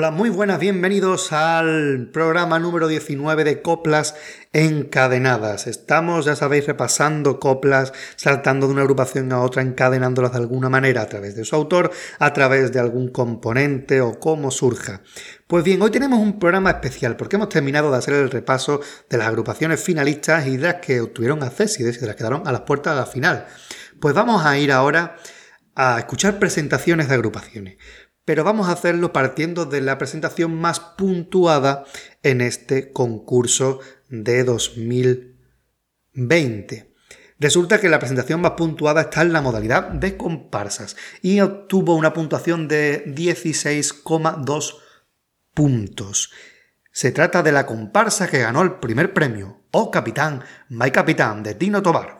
Hola, muy buenas, bienvenidos al programa número 19 de Coplas Encadenadas. Estamos, ya sabéis, repasando coplas, saltando de una agrupación a otra, encadenándolas de alguna manera a través de su autor, a través de algún componente o cómo surja. Pues bien, hoy tenemos un programa especial porque hemos terminado de hacer el repaso de las agrupaciones finalistas y de las que obtuvieron acceso y de las que quedaron a las puertas de la final. Pues vamos a ir ahora a escuchar presentaciones de agrupaciones pero vamos a hacerlo partiendo de la presentación más puntuada en este concurso de 2020. Resulta que la presentación más puntuada está en la modalidad de comparsas y obtuvo una puntuación de 16,2 puntos. Se trata de la comparsa que ganó el primer premio, Oh Capitán, My Capitán, de Tino Tobar.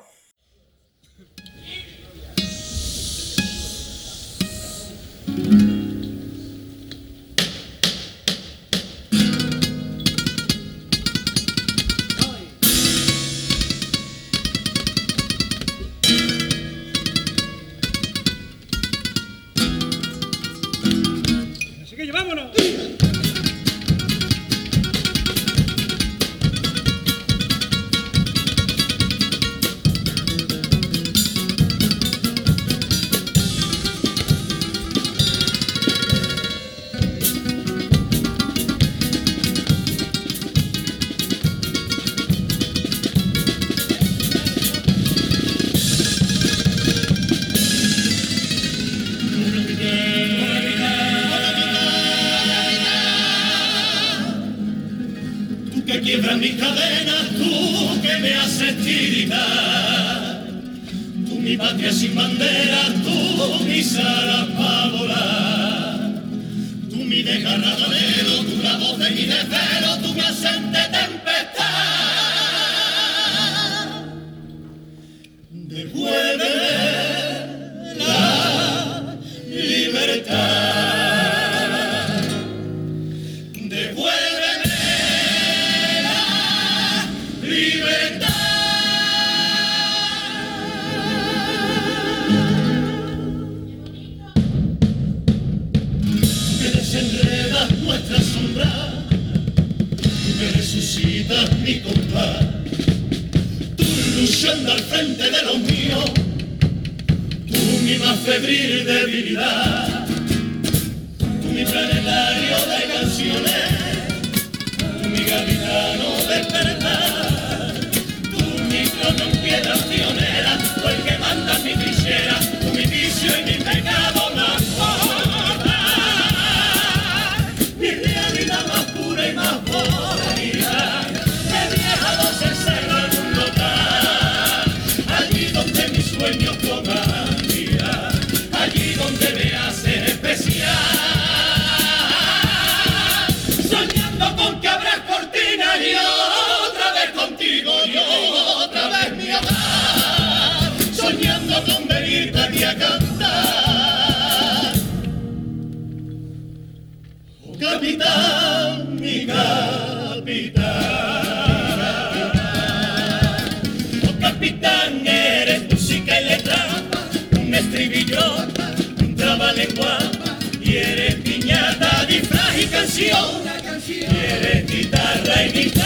Deja canción, una canción. Quieres guitarra y mi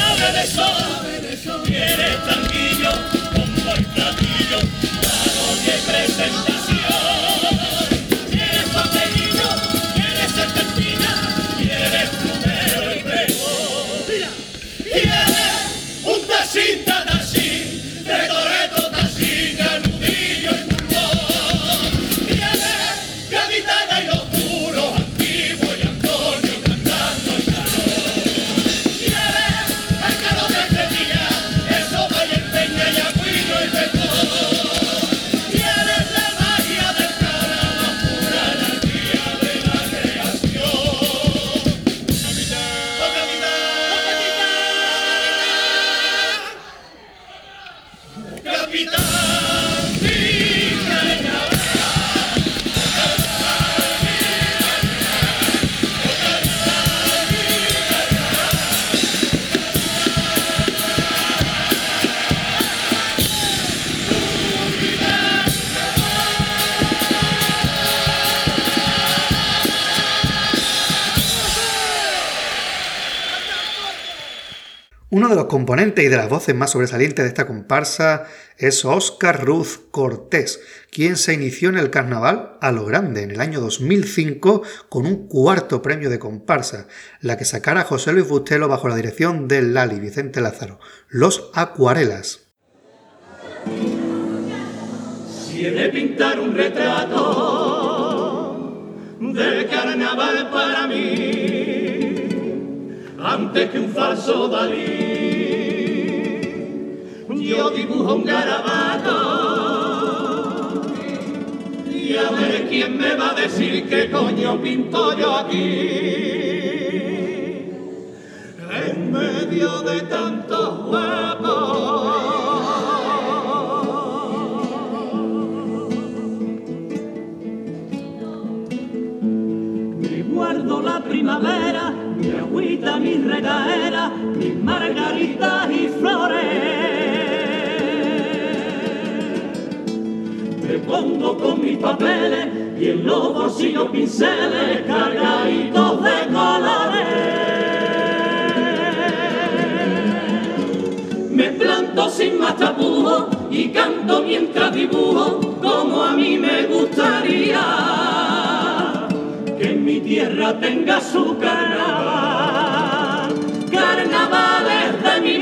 Uno de los componentes y de las voces más sobresalientes de esta comparsa es Oscar Ruth Cortés, quien se inició en el carnaval a lo grande en el año 2005 con un cuarto premio de comparsa, la que sacara José Luis Bustelo bajo la dirección de Lali Vicente Lázaro, Los Acuarelas. Si he de pintar un retrato del carnaval para mí, antes que un falso Dalí. Yo dibujo un garabato y a ver quién me va a decir qué coño pinto yo aquí. En medio de tantos guapos. guardo la primavera agüita, mi regaera, mis margaritas y flores. Me pongo con mis papeles y en los bolsillos pinceles cargaditos de colores. Me planto sin más y canto mientras dibujo como a mí me gustaría mi tierra tenga su carnaval,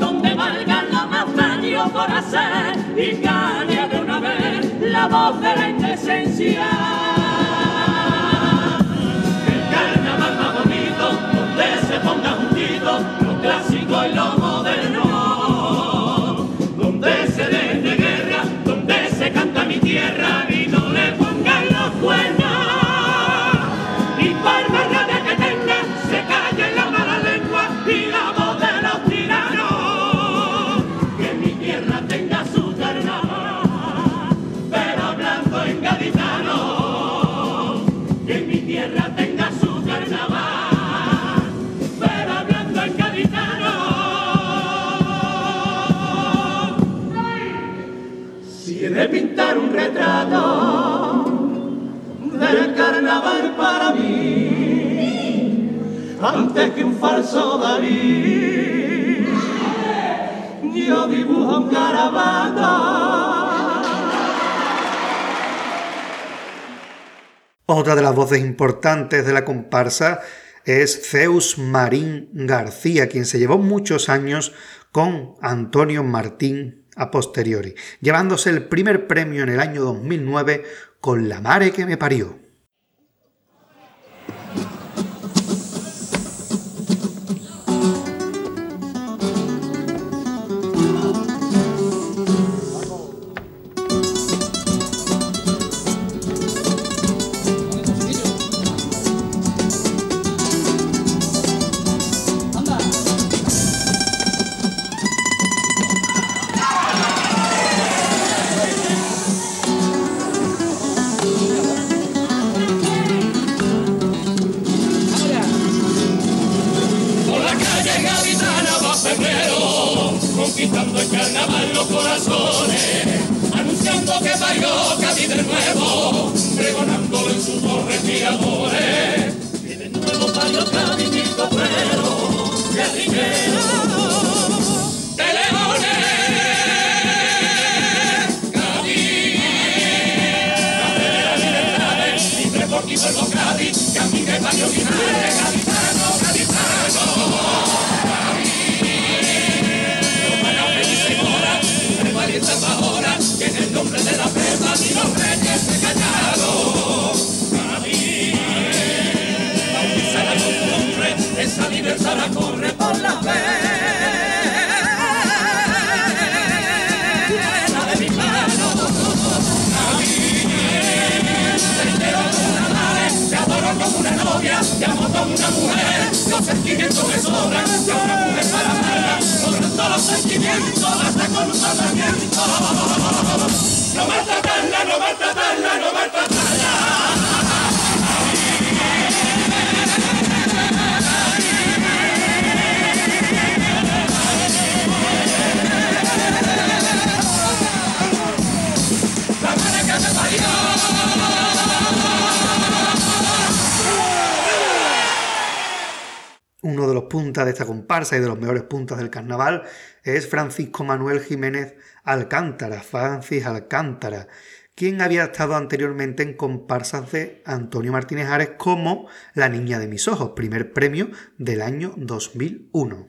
donde valga lo más daño por hacer y calle de una vez la voz de la indecencia. lo clásico y lo moderno, de pintar un retrato del carnaval para mí, antes que un falso Dalí, yo dibujo un garabato. Otra de las voces importantes de la comparsa es Zeus Marín García, quien se llevó muchos años con Antonio Martín a posteriori, llevándose el primer premio en el año 2009 con La Mare que me parió. sentimientos que sobran, que una mujer para todos los sentimientos, hasta con un tratamiento. No mata puntas de esta comparsa y de los mejores puntas del carnaval es Francisco Manuel Jiménez Alcántara, Francis Alcántara, quien había estado anteriormente en comparsas de Antonio Martínez Ares como La Niña de mis Ojos, primer premio del año 2001.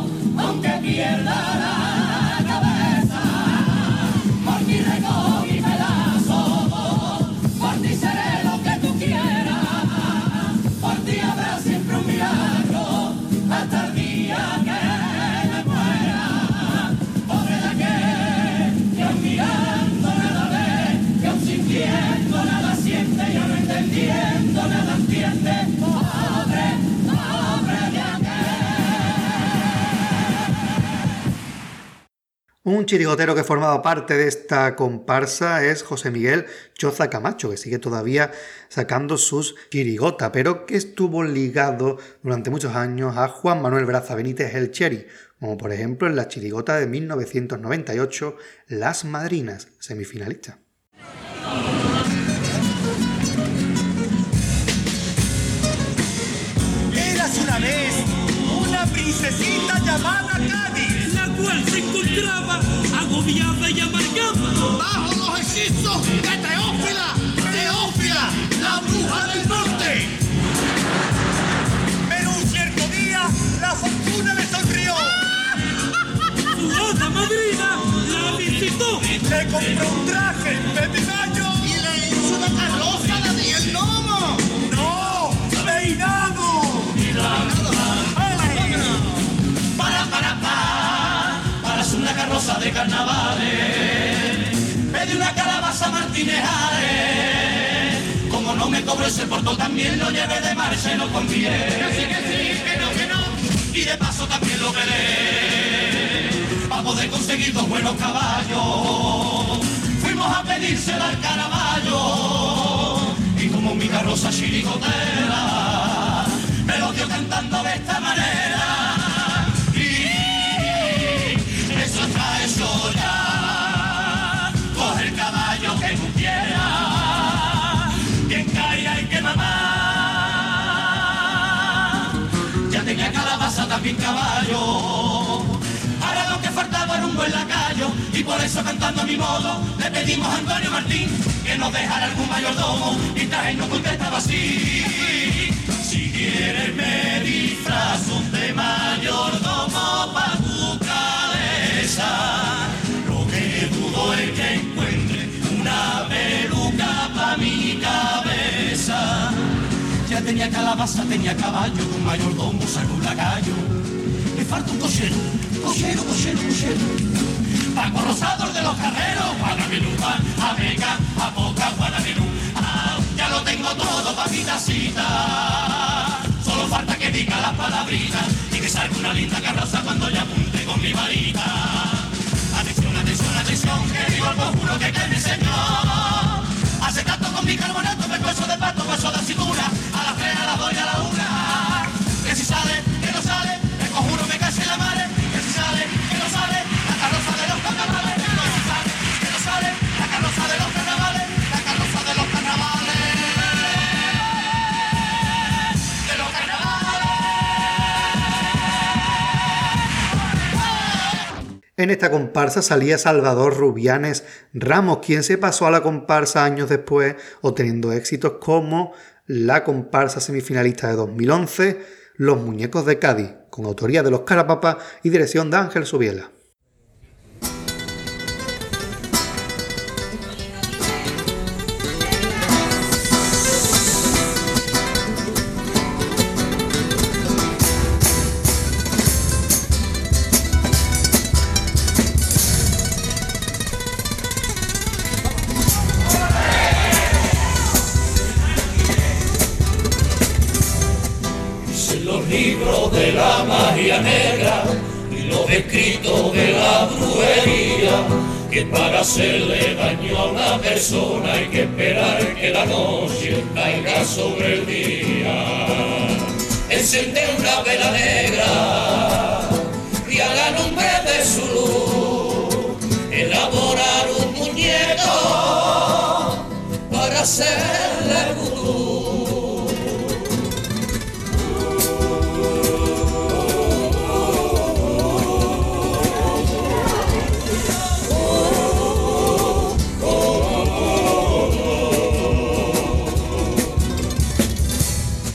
pierda la chirigotero que formaba parte de esta comparsa es José Miguel Choza Camacho, que sigue todavía sacando sus chirigotas, pero que estuvo ligado durante muchos años a Juan Manuel Braza Benítez el Cheri, como por ejemplo en la chirigota de 1998, Las Madrinas, semifinalista. Eras una vez una princesita llamada y amargada. Bajo los hechizos de Teófila, Teófila, la bruja del norte. Pero un cierto día la fortuna le sonrió. Su hada madrina la visitó. Le compró un traje de diseño y le hizo una carroza de 10 carroza de carnavales, pedí una calabaza Martínez Como no me cobre ese porto, también lo lleve de mar, se lo conviene. Que sí, que sí, que no, que no. Y de paso también lo veré, para poder conseguir dos buenos caballos. Fuimos a pedírsela al caraballo, y como mi carroza chiricotera, me lo dio cantando de esta manera. También caballo. Ahora lo que faltaba era un buen lacayo y por eso cantando a mi modo le pedimos a Antonio Martín que nos dejara algún mayordomo y traje no contestaba así. Si quieres me disfrazo de mayordomo pa' tu cabeza tenía calabaza, tenía caballo, un mayordomo sacó un lacayo. Me falta un cochero, cochero, cochero, cochero. Paco Rosador de los carreros, Guanabelú, a Vega, a Boca, Guanabelú. Ah, ya lo tengo todo pa' mi tacita. Solo falta que diga la palabritas y que salga una linda carroza cuando ya apunte con mi varita. Atención, atención, atención, que digo el conjuro que que mi señor. Hace con mi carbonato, me hueso de pato, hueso de aceituna, a las tres, a las dos y a la una. Que si sale, que no sale, En esta comparsa salía Salvador Rubianes Ramos, quien se pasó a la comparsa años después, obteniendo éxitos como la comparsa semifinalista de 2011, Los Muñecos de Cádiz, con autoría de los Carapapas y dirección de Ángel Subiela. Hacerle vudú.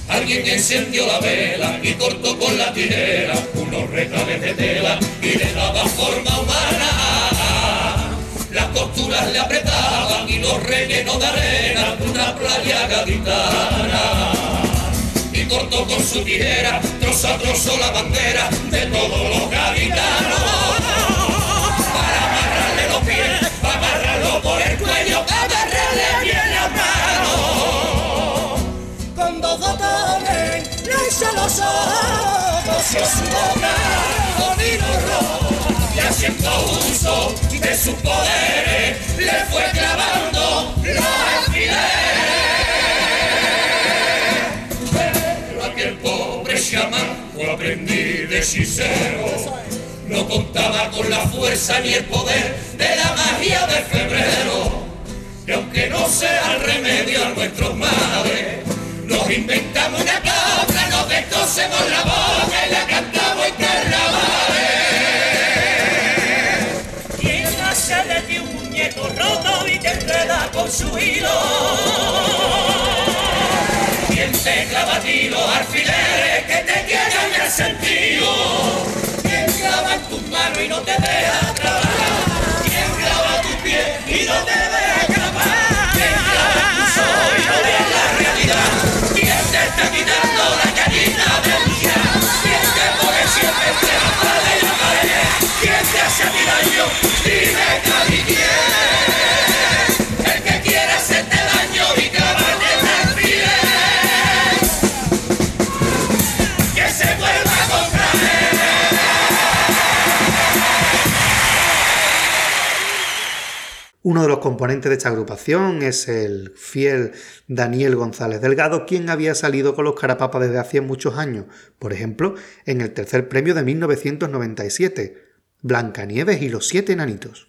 Alguien encendió la vela y cortó con la tijera unos reclaves de tela y le daba forma humana. Costuras le apretaban y los rellenos de arena una playa gaditana. Y cortó con su tijera, trozo a trozo la bandera de todos los gaditanos. Para amarrarle los pies, para amarrarlo por el cuello, para amarrarle bien la mano con dos botones, le hizo los ojos y su boca haciendo uso de sus poderes, le fue clavando los alfileres. Pero aquel pobre chamán fue aprendiz de hechicero. No contaba con la fuerza ni el poder de la magia de febrero. Y aunque no sea el remedio a nuestros males, nos inventamos una con su hilo? ¿Quién te clava a ti los alfileres que te tienen el sentido? ¿Quién clava en tus manos y no te deja trabajar? ¿Quién clava tus pies y no te deja escapar? ¿Quién clava tus ojos y no ves la realidad? ¿Quién te está quitando la carita del día? ¿Quién te pone siempre entre la y la pared? ¿Quién te hace ti daño? Dime, Cali, Uno de los componentes de esta agrupación es el fiel Daniel González Delgado, quien había salido con los Carapapas desde hacía muchos años, por ejemplo, en el tercer premio de 1997, Blancanieves y los siete enanitos.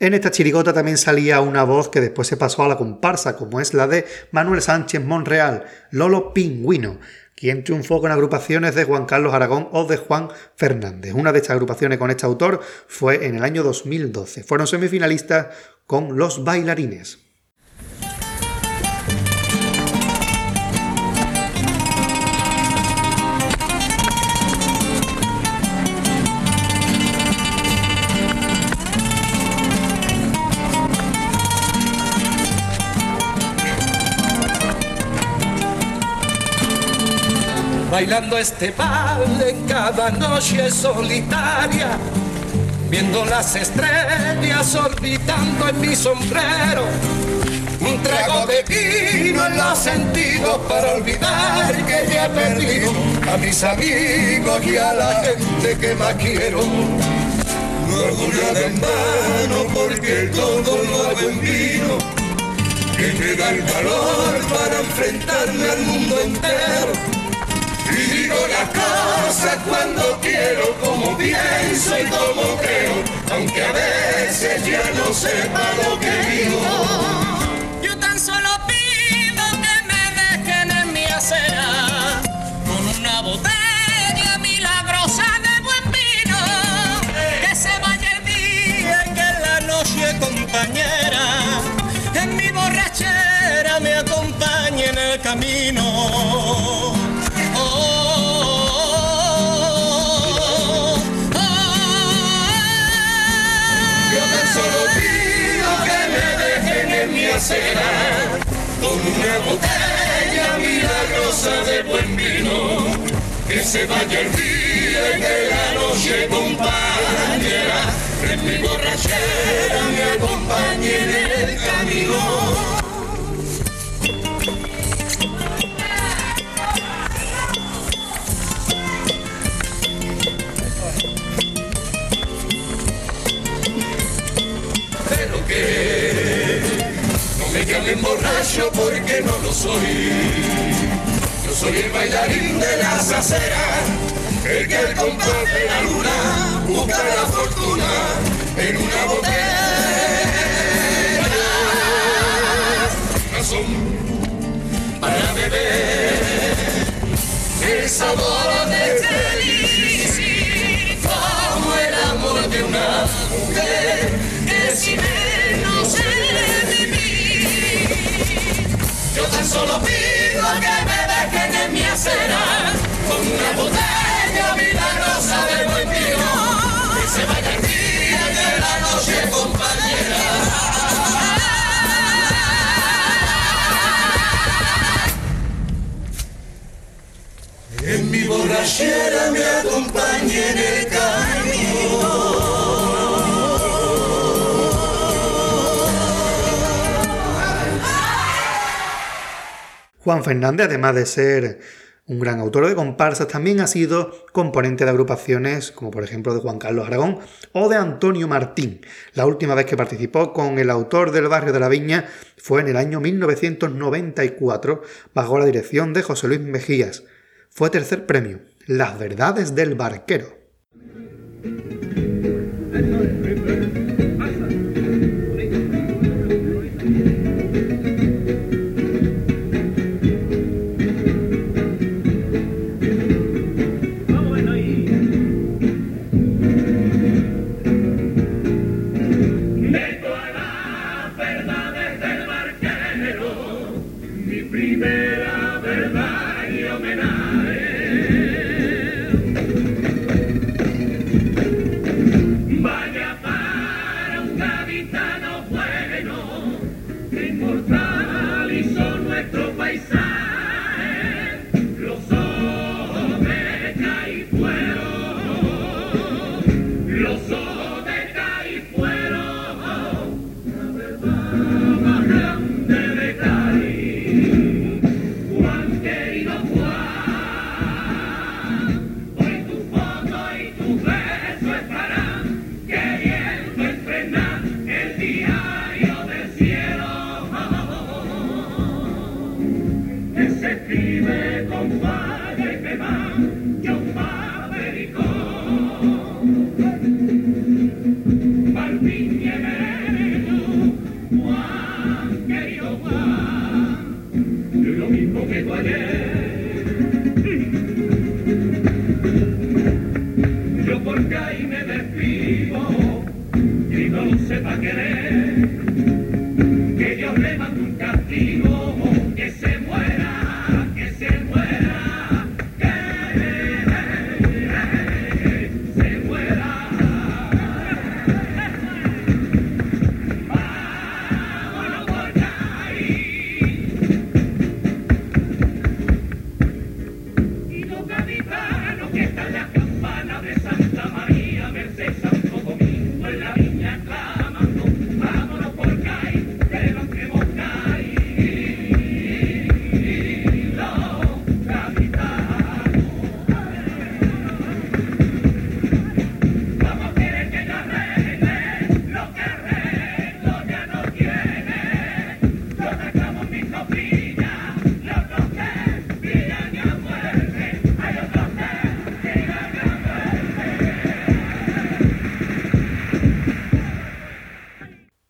En esta chirigota también salía una voz que después se pasó a la comparsa, como es la de Manuel Sánchez Monreal, Lolo Pingüino, quien triunfó con agrupaciones de Juan Carlos Aragón o de Juan Fernández. Una de estas agrupaciones con este autor fue en el año 2012. Fueron semifinalistas con Los Bailarines. Bailando este baile cada noche solitaria, viendo las estrellas orbitando en mi sombrero. Un trago de vino en los sentidos para olvidar que ya he perdido a mis amigos y a la gente que más quiero. No orgullo de mano porque todo lo hago en vino, que me da el valor para enfrentarme al mundo entero las cosas cuando quiero, como pienso y como creo, aunque a veces ya no sepa lo que digo. Se vaya el día y la noche compañera, en mi borrachera me acompañe en el camino. Pero que me llamen borracho porque no lo soy. Yo soy el bailarín de las aceras, el que al de la luna busca la fortuna en una botella. Razón para beber el sabor de feliz como el amor de una mujer que él no se yo tan solo pido que acera con una botella milagrosa de buen vino. Que se vaya el día de la noche, compañera. En mi borrachera me acompañe en el camino. Juan Fernández, además de ser un gran autor de comparsas, también ha sido componente de agrupaciones como por ejemplo de Juan Carlos Aragón o de Antonio Martín. La última vez que participó con el autor del barrio de la Viña fue en el año 1994 bajo la dirección de José Luis Mejías. Fue tercer premio, Las verdades del barquero.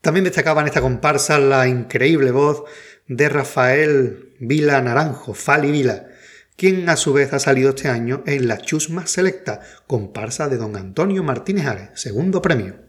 También destacaba en esta comparsa la increíble voz de Rafael Vila Naranjo, Fali Vila, quien a su vez ha salido este año en la Chusma Selecta, comparsa de don Antonio Martínez Ares, segundo premio.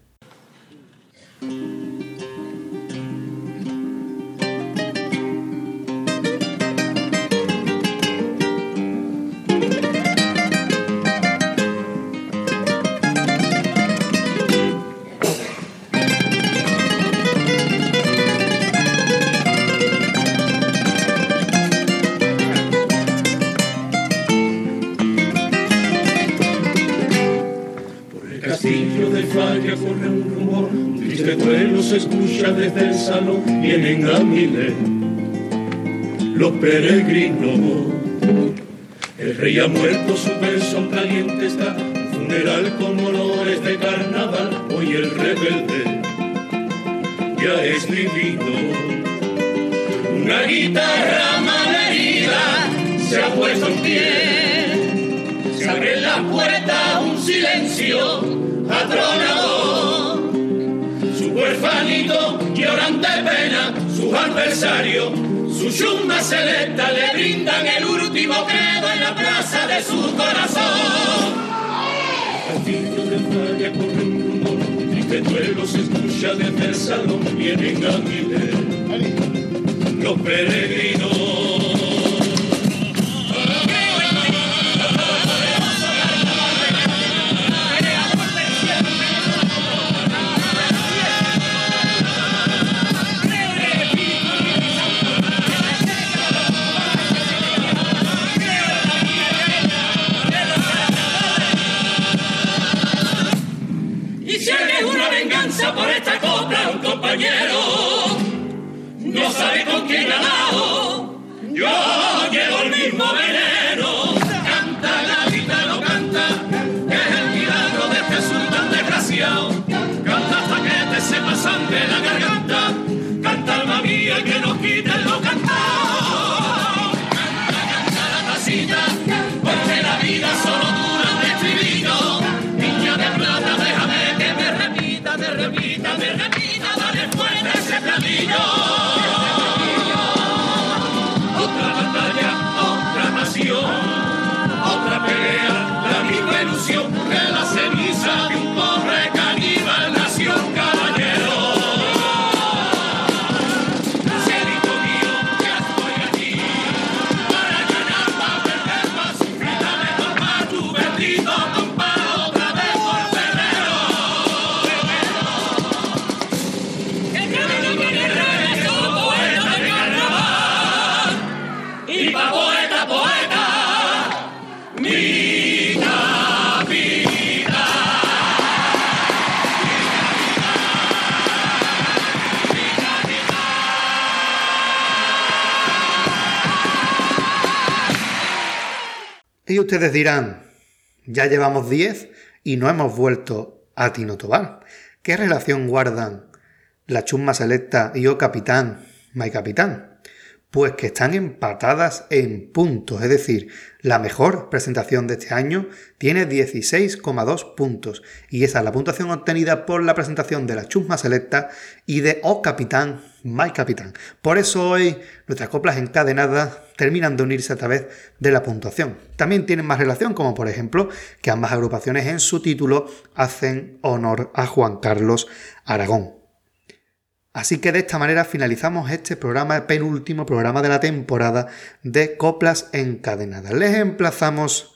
Vienen a Miles los peregrinos. El rey ha muerto, su verso caliente está, funeral con olores de carnaval, hoy el rebelde ya es vivido. Una guitarra malherida se ha puesto en pie, se abre la puerta un silencio atronador huerfanito lloran de pena, sus adversarios, su chumba selecta le brindan el último credo en la plaza de su corazón. Castillo de y que duelo se escucha desde el salón, vienen a los peregrinos. De la garganta. Y ustedes dirán, ya llevamos 10 y no hemos vuelto a Tino Tobar. ¿Qué relación guardan la chumma selecta y O Capitán, My Capitán? Pues que están empatadas en puntos, es decir, la mejor presentación de este año tiene 16,2 puntos y esa es la puntuación obtenida por la presentación de la chusma selecta y de O Capitán, My Capitán. Por eso hoy nuestras coplas encadenadas terminan de unirse a través de la puntuación. También tienen más relación, como por ejemplo que ambas agrupaciones en su título hacen honor a Juan Carlos Aragón. Así que de esta manera finalizamos este programa, penúltimo programa de la temporada de Coplas Encadenadas. Les emplazamos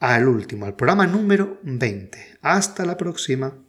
al último, al programa número 20. Hasta la próxima.